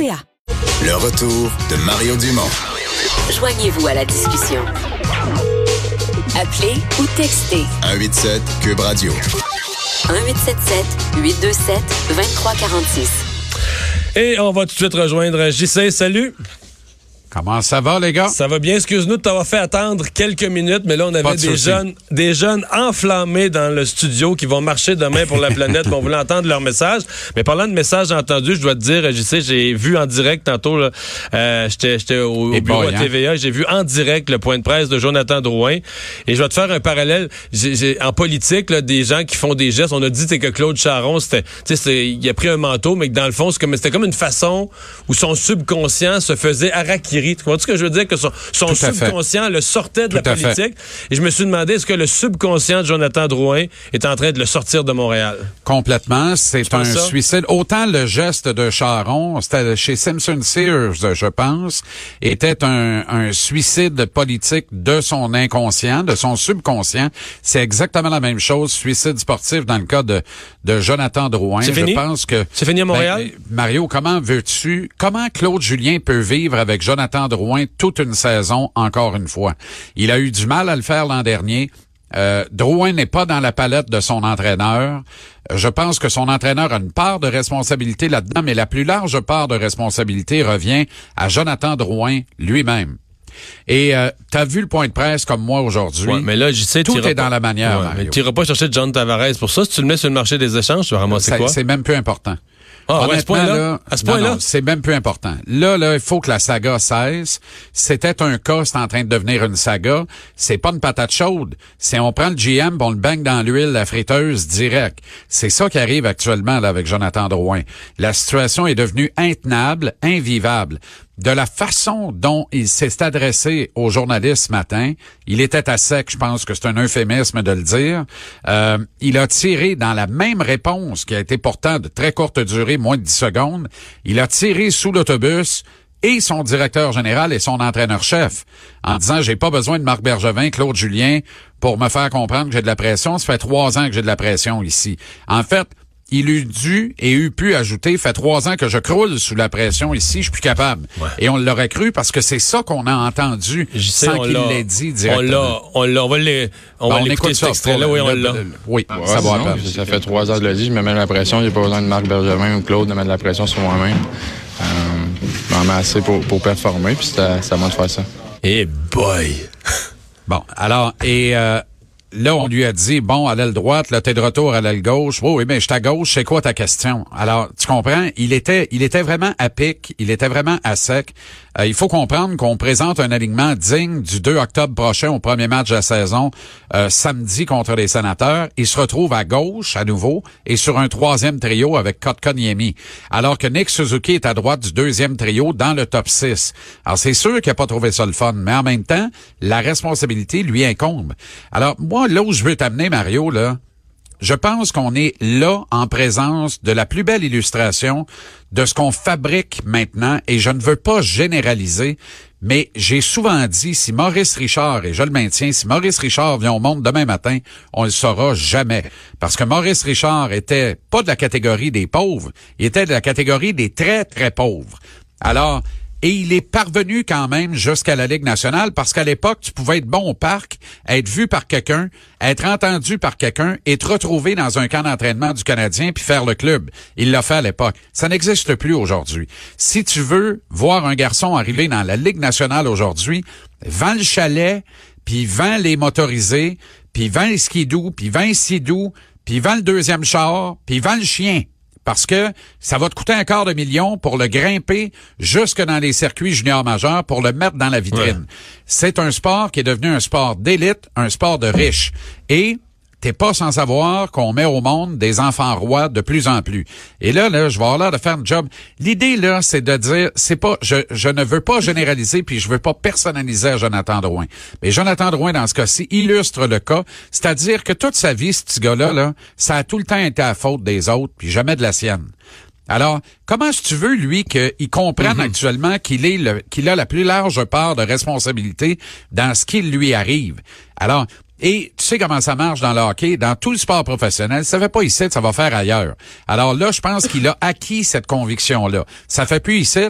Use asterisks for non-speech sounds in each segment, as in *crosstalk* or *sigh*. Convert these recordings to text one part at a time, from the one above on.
Le retour de Mario Dumont. Joignez-vous à la discussion. Appelez ou textez 187 Cube Radio. 1877 827 2346. Et on va tout de suite rejoindre JC. Salut. Comment ça va, les gars? Ça va bien. Excuse-nous de t'avoir fait attendre quelques minutes, mais là, on avait de des jeunes, des jeunes enflammés dans le studio qui vont marcher demain pour la planète. on voulait entendre leur message. Mais parlant de messages entendus, je dois te dire, je sais, j'ai vu en direct tantôt, euh, j'étais, au, bureau boy, à hein? TVA, j'ai vu en direct le point de presse de Jonathan Drouin. Et je vais te faire un parallèle. En politique, là, des gens qui font des gestes. On a dit que Claude Charon, c'était, il a pris un manteau, mais que dans le fond, c'est comme, c'était comme une façon où son subconscient se faisait harakiri. Tu comprends ce que je veux dire? Que son, fait. subconscient le sortait de Tout la politique. Et je me suis demandé, est-ce que le subconscient de Jonathan Drouin est en train de le sortir de Montréal? Complètement. C'est un suicide. Autant le geste de Charon, c'était chez Simpson Sears, je pense, était un, un suicide politique de son inconscient, de son subconscient. C'est exactement la même chose, suicide sportif dans le cas de, de Jonathan Drouin. C'est je pense que C'est fini à Montréal? Ben, Mario, comment veux-tu, comment Claude Julien peut vivre avec Jonathan Drouin toute une saison encore une fois? Il a eu du mal à le faire l'an dernier. Euh, Drouin n'est pas dans la palette de son entraîneur. Je pense que son entraîneur a une part de responsabilité là-dedans, mais la plus large part de responsabilité revient à Jonathan Drouin lui-même. Et euh, tu as vu le point de presse comme moi aujourd'hui? Ouais, mais là, je sais, Tout est dans la manière, Ouais, Mario. mais tu n'iras pas chercher John Tavares pour ça. Si tu le mets sur le marché des échanges, tu vas ramasser Ça- quoi? C'est même plus important. Ah, ouais, à ce point-là? ce c'est même plus important. Là, là, il faut que la saga cesse. C'était un cas, c'est en train de devenir une saga. C'est pas une patate chaude. C'est on prend le GM, on le bang dans l'huile, la friteuse, direct. C'est ça qui arrive actuellement là, avec Jonathan Drouin. La situation est devenue intenable, invivable. De la façon dont il s'est adressé aux journalistes ce matin, il était à sec, je pense que c'est un euphémisme de le dire. Euh, il a tiré dans la même réponse qui a été pourtant de très courte durée, moins de 10 secondes, il a tiré sous l'autobus et son directeur général et son entraîneur-chef en disant j'ai pas besoin de Marc Bergevin, Claude Julien pour me faire comprendre que j'ai de la pression. Ça fait trois ans que j'ai de la pression ici. En fait, il eût dû et eût pu ajouter, fait trois ans que je croule sous la pression ici, je suis plus capable. Et on l'aurait cru parce que c'est ça qu'on a entendu Je sais, sans on qu'il l'a- l'ait dit On directement. l'a, on l'a, on va les, on Ben, va cet extrait-là. Oui, on l'a. Oui, Ouais, ça va peine. Ça fait trois ans que je le dis, je me mets la pression, j'ai pas besoin de Marc Bergevin ou Claude de mettre la pression sur moi-même. Euh, je m'en mets assez pour, pour performer, puis c'est à, c'est à moi de faire ça. Eh boy! Bon, alors, et euh, là, on lui a dit, bon, à l'aile droite, là, t'es de retour à l'aile gauche. Oh, oui, mais je à gauche, c'est quoi ta question? Alors, tu comprends, il était, il était vraiment à pic, il était vraiment à sec. Euh, il faut comprendre qu'on présente un alignement digne du 2 octobre prochain au premier match de la saison, euh, samedi contre les sénateurs. Il se retrouve à gauche, à nouveau, et sur un troisième trio avec Kotkaniemi. Alors que Nick Suzuki est à droite du deuxième trio dans le top 6. Alors, c'est sûr qu'il n'a pas trouvé ça le fun, mais en même temps, la responsabilité lui incombe. Alors, moi, là où je veux t'amener, Mario, là, je pense qu'on est là en présence de la plus belle illustration de ce qu'on fabrique maintenant et je ne veux pas généraliser, mais j'ai souvent dit si Maurice Richard, et je le maintiens, si Maurice Richard vient au monde demain matin, on le saura jamais. Parce que Maurice Richard était pas de la catégorie des pauvres, il était de la catégorie des très, très pauvres. Alors, et il est parvenu quand même jusqu'à la Ligue nationale parce qu'à l'époque, tu pouvais être bon au parc, être vu par quelqu'un, être entendu par quelqu'un et te retrouver dans un camp d'entraînement du Canadien puis faire le club. Il l'a fait à l'époque. Ça n'existe plus aujourd'hui. Si tu veux voir un garçon arriver dans la Ligue nationale aujourd'hui, vends le chalet, puis vends les motorisés, puis vends les skidoo, puis vends les sidou, puis vends le deuxième char, puis vends le chien parce que ça va te coûter un quart de million pour le grimper jusque dans les circuits juniors majeurs pour le mettre dans la vitrine. C'est un sport qui est devenu un sport d'élite, un sport de riches. Et t'es pas sans savoir qu'on met au monde des enfants rois de plus en plus. Et là, là, je vais avoir l'air de faire un job. L'idée, là, c'est de dire, c'est pas, je, je ne veux pas généraliser puis je veux pas personnaliser à Jonathan Drouin. Mais Jonathan Drouin, dans ce cas-ci, illustre le cas. C'est-à-dire que toute sa vie, ce petit gars-là, là, ça a tout le temps été à faute des autres puis jamais de la sienne. Alors, comment est-ce que tu veux, lui, qu'il comprenne Mhm. actuellement qu'il est le, qu'il a la plus large part de responsabilité dans ce qui lui arrive? Alors, et tu sais comment ça marche dans le hockey, dans tout le sport professionnel, ça fait pas ici, ça va faire ailleurs. Alors là, je pense qu'il a acquis cette conviction-là. Ça fait plus ici,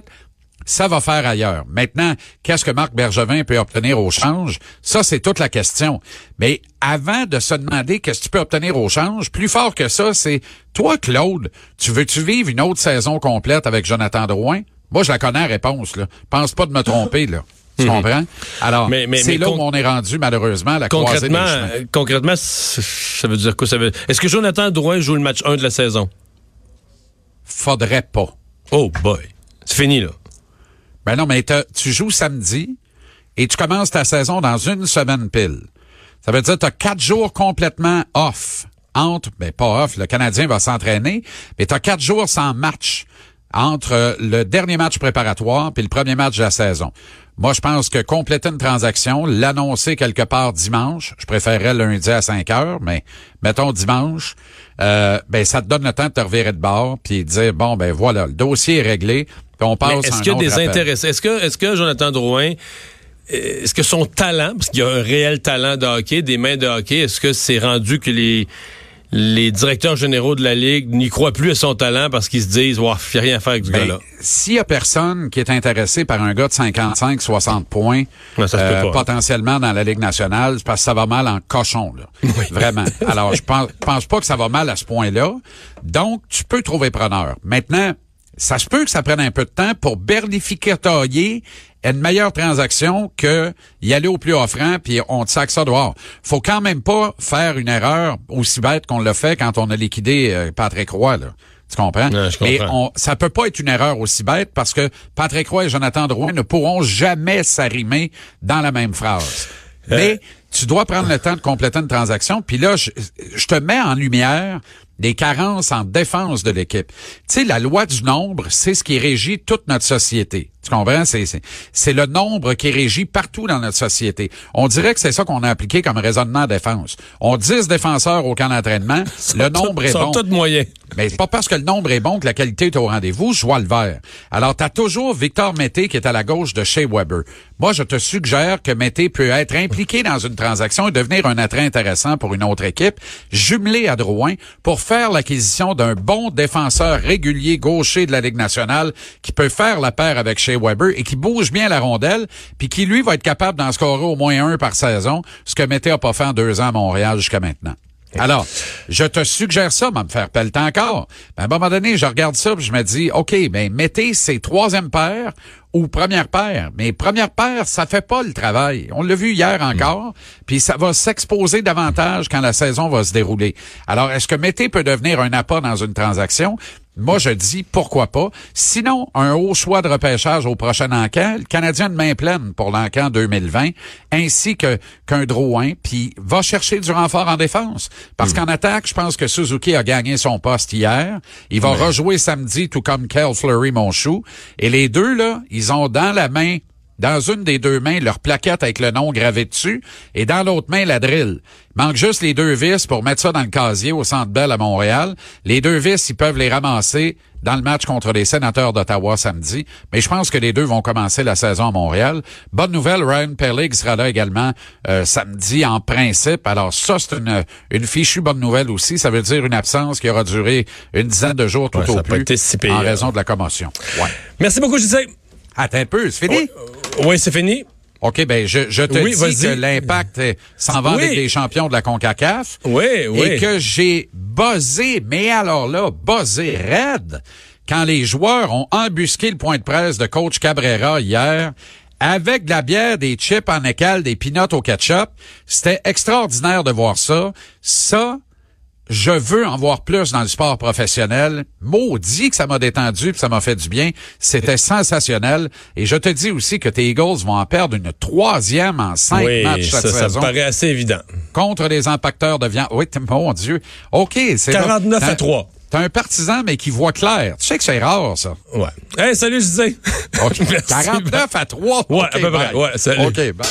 ça va faire ailleurs. Maintenant, qu'est-ce que Marc Bergevin peut obtenir au change? Ça, c'est toute la question. Mais avant de se demander qu'est-ce que tu peux obtenir au change, plus fort que ça, c'est toi, Claude, tu veux-tu vivre une autre saison complète avec Jonathan Drouin? Moi, je la connais la réponse, là. Pense pas de me tromper, là. Tu comprends? Alors, Mais- mais- c'est là où on est rendu, malheureusement, à la croisée des Concrètement, chemins. euh, concrètement, ça veut dire quoi? Ça veut... Est-ce que Jonathan Drouin joue le match 1 de la saison? Faudrait pas. Oh boy. C'est fini, là. Ben non, mais tu joues samedi et tu commences ta saison dans une semaine pile. Ça veut dire que tu as quatre jours complètement off. Entre, ben pas off, le Canadien va s'entraîner, mais tu quatre jours sans match entre le dernier match préparatoire puis le premier match de la saison. Moi, je pense que compléter une transaction, l'annoncer quelque part dimanche, je préférerais lundi à 5 heures, mais mettons dimanche, euh, ben ça te donne le temps de te revirer de bord puis de dire bon ben voilà, le dossier est réglé, puis on passe Est-ce qu'il y a des appel. intéressés? Est-ce que, est-ce que Jonathan Drouin, est-ce que son talent, parce qu'il y a un réel talent de hockey, des mains de hockey, est-ce que c'est rendu que les, les directeurs généraux de la Ligue n'y croient plus à son talent parce qu'ils se disent, wow, il n'y a rien à faire avec ce Ben, gars-là? s'il y a personne qui est intéressé par un gars de 55, 60 points, euh, pas. potentiellement dans la Ligue nationale, c'est parce que ça va mal en cochon, là. *laughs* Vraiment. Alors, je pense, pense pas que ça va mal à ce point-là. Donc, tu peux trouver preneur. Maintenant, ça se peut que ça prenne un peu de temps pour bernificailler une meilleure transaction que y aller au plus offrant puis on te sac ça dehors. Faut quand même pas faire une erreur aussi bête qu'on l'a fait quand on a liquidé euh, Patrick Roy, là. Tu comprends? Je comprends. on, ça peut pas être une erreur aussi bête parce que Patrick Roy et Jonathan Drouin ne pourront jamais s'arrimer dans la même phrase. Euh. Mais tu dois prendre le temps de compléter une transaction. Puis là, je, je te mets en lumière des carences en défense de l'équipe. Tu sais, la loi du nombre, c'est ce qui régit toute notre société. Tu comprends? C'est, c'est, c'est le nombre qui régit partout dans notre société. On dirait que c'est ça qu'on a appliqué comme raisonnement de défense. On 10 défenseurs au camp d'entraînement, le nombre est sont bon. tous moyens. Mais c'est pas parce que le nombre est bon que la qualité est au rendez-vous. Je vois le vert. Alors, tu as toujours Victor Mété qui est à la gauche de Shea Weber. Moi, je te suggère que Mété peut être impliqué dans une transaction et devenir un attrait intéressant pour une autre équipe, jumelé à Drouin, pour faire l'acquisition d'un bon défenseur régulier gaucher de la Ligue nationale qui peut faire la paire avec Shea Weber et qui bouge bien la rondelle, puis qui, lui, va être capable d'en scorer au moins un par saison, ce que Mété a pas fait en deux ans à Montréal jusqu'à maintenant. Alors, je te suggère ça, mais me faire pelleter encore. À un moment donné, je regarde ça, je me dis, OK, ben, mettez ces troisième paire ou première paire. Mais première paire, ça fait pas le travail. On l'a vu hier encore, puis ça va s'exposer davantage quand la saison va se dérouler. Alors, est-ce que Mété peut devenir un appât dans une transaction? Moi, je dis pourquoi pas. Sinon, un haut choix de repêchage au prochain encan, le Canadien de main pleine pour l'encan 2020, ainsi que qu'un Drouin, puis va chercher du renfort en défense. Parce qu'en attaque, je pense que Suzuki a gagné son poste hier. Il va rejouer samedi, tout comme Kel Fleury, mon chou. Et les deux, là, ils ont dans la main dans une des deux mains leur plaquette avec le nom gravé dessus et dans l'autre main la drill. Il manque juste les deux vis pour mettre ça dans le casier au Centre Bell à Montréal. Les deux vis, ils peuvent les ramasser dans le match contre les sénateurs d'Ottawa samedi. Mais je pense que les deux vont commencer la saison à Montréal. Bonne nouvelle, Ryan Pellig sera là également euh, samedi en principe. Alors ça, c'est une, une fichue bonne nouvelle aussi. Ça veut dire une absence qui aura duré une dizaine de jours tout Ouais, au plus si pire. en raison de la commotion. Ouais. Merci beaucoup, Gisèle. Attends un peu, c'est fini? Oui, c'est fini. OK, ben je, je te Oui, dis que l'impact euh, s'en va Oui. avec des champions de la CONCACAF. Oui, oui. Et que j'ai buzzé, mais alors là, buzzé raide, quand les joueurs ont embusqué le point de presse de coach Cabrera hier, avec de la bière, des chips en écale, des peanuts au ketchup. C'était extraordinaire de voir ça. Ça, je veux en voir plus dans le sport professionnel. Maudit que ça m'a détendu puis ça m'a fait du bien. C'était sensationnel. Et je te dis aussi que tes Eagles vont en perdre une troisième en cinq oui, matchs ça, cette ça me saison paraît assez évident. contre les impacteurs de viande. Oui, mon Dieu. OK, c'est 49 t'as- à 3. T'as un partisan, mais qui voit clair. Tu sais que c'est rare, ça. Ouais. Hey, salut, Gisèle. OK. *laughs* Merci. 49 à 3. Ouais, à peu près. Ouais, salut. OK, bye.